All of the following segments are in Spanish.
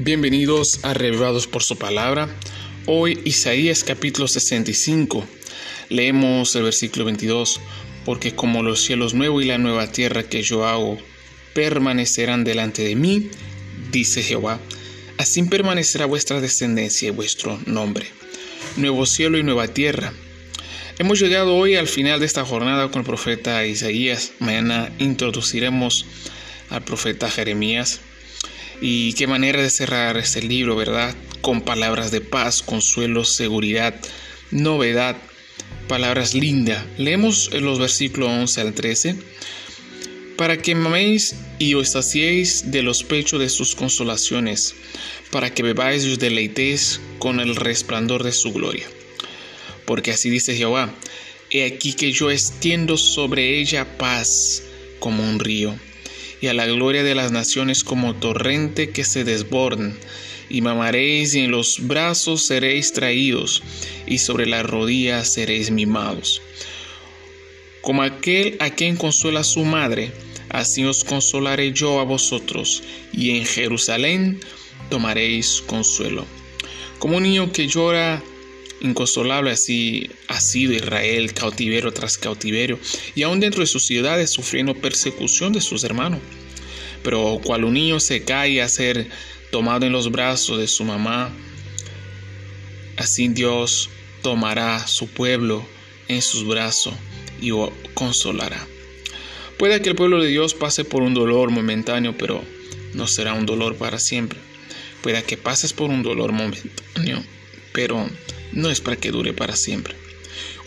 Bienvenidos a Revivados por su palabra. Hoy Isaías capítulo 65. Leemos el versículo 22. Porque como los cielos nuevos y la nueva tierra que yo hago permanecerán delante de mí, dice Jehová, así permanecerá vuestra descendencia y vuestro nombre. Nuevo cielo y nueva tierra. Hemos llegado hoy al final de esta jornada con el profeta Isaías. Mañana introduciremos al profeta Jeremías. Y qué manera de cerrar este libro, ¿verdad? Con palabras de paz, consuelo, seguridad, novedad, palabras lindas. Leemos los versículos 11 al 13. Para que maméis y os saciéis de los pechos de sus consolaciones, para que bebáis y os deleitéis con el resplandor de su gloria. Porque así dice Jehová, he aquí que yo extiendo sobre ella paz como un río y a la gloria de las naciones como torrente que se desbordan. Y mamaréis y en los brazos seréis traídos, y sobre las rodillas seréis mimados. Como aquel a quien consuela su madre, así os consolaré yo a vosotros, y en Jerusalén tomaréis consuelo. Como un niño que llora inconsolable así ha sido Israel, cautiverio tras cautiverio, y aún dentro de sus ciudades sufriendo persecución de sus hermanos. Pero cual un niño se cae a ser tomado en los brazos de su mamá, así Dios tomará su pueblo en sus brazos y lo consolará. Puede que el pueblo de Dios pase por un dolor momentáneo, pero no será un dolor para siempre. Puede que pases por un dolor momentáneo, pero no es para que dure para siempre.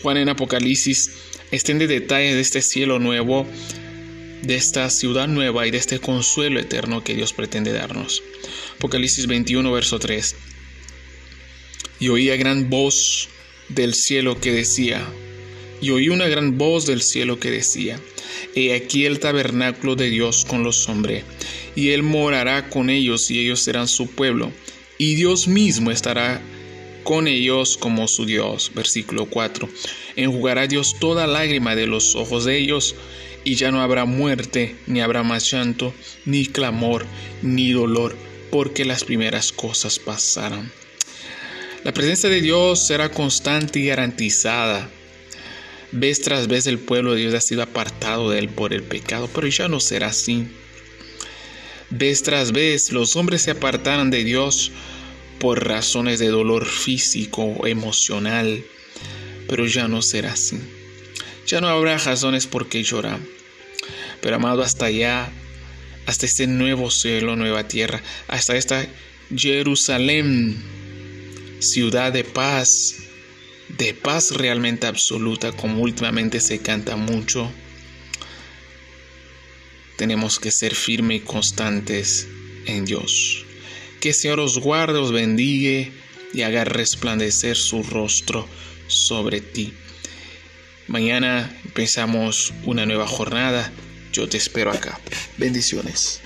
Juan en Apocalipsis extiende detalles de este cielo nuevo, de esta ciudad nueva y de este consuelo eterno que Dios pretende darnos. Apocalipsis 21, verso 3. Y oía gran voz del cielo que decía, y oí una gran voz del cielo que decía, He aquí el tabernáculo de Dios con los hombres, y Él morará con ellos y ellos serán su pueblo, y Dios mismo estará con ellos como su Dios. Versículo 4. Enjugará Dios toda lágrima de los ojos de ellos, y ya no habrá muerte, ni habrá más llanto, ni clamor, ni dolor, porque las primeras cosas pasaron. La presencia de Dios será constante y garantizada. Vez tras vez el pueblo de Dios ha sido apartado de él por el pecado, pero ya no será así. Vez tras vez los hombres se apartarán de Dios por razones de dolor físico emocional, pero ya no será así. Ya no habrá razones por qué llorar. Pero amado, hasta allá, hasta este nuevo cielo, nueva tierra, hasta esta Jerusalén, ciudad de paz, de paz realmente absoluta, como últimamente se canta mucho, tenemos que ser firmes y constantes en Dios. Que el Señor os guarde, os bendiga y haga resplandecer su rostro sobre ti. Mañana empezamos una nueva jornada. Yo te espero acá. Bendiciones.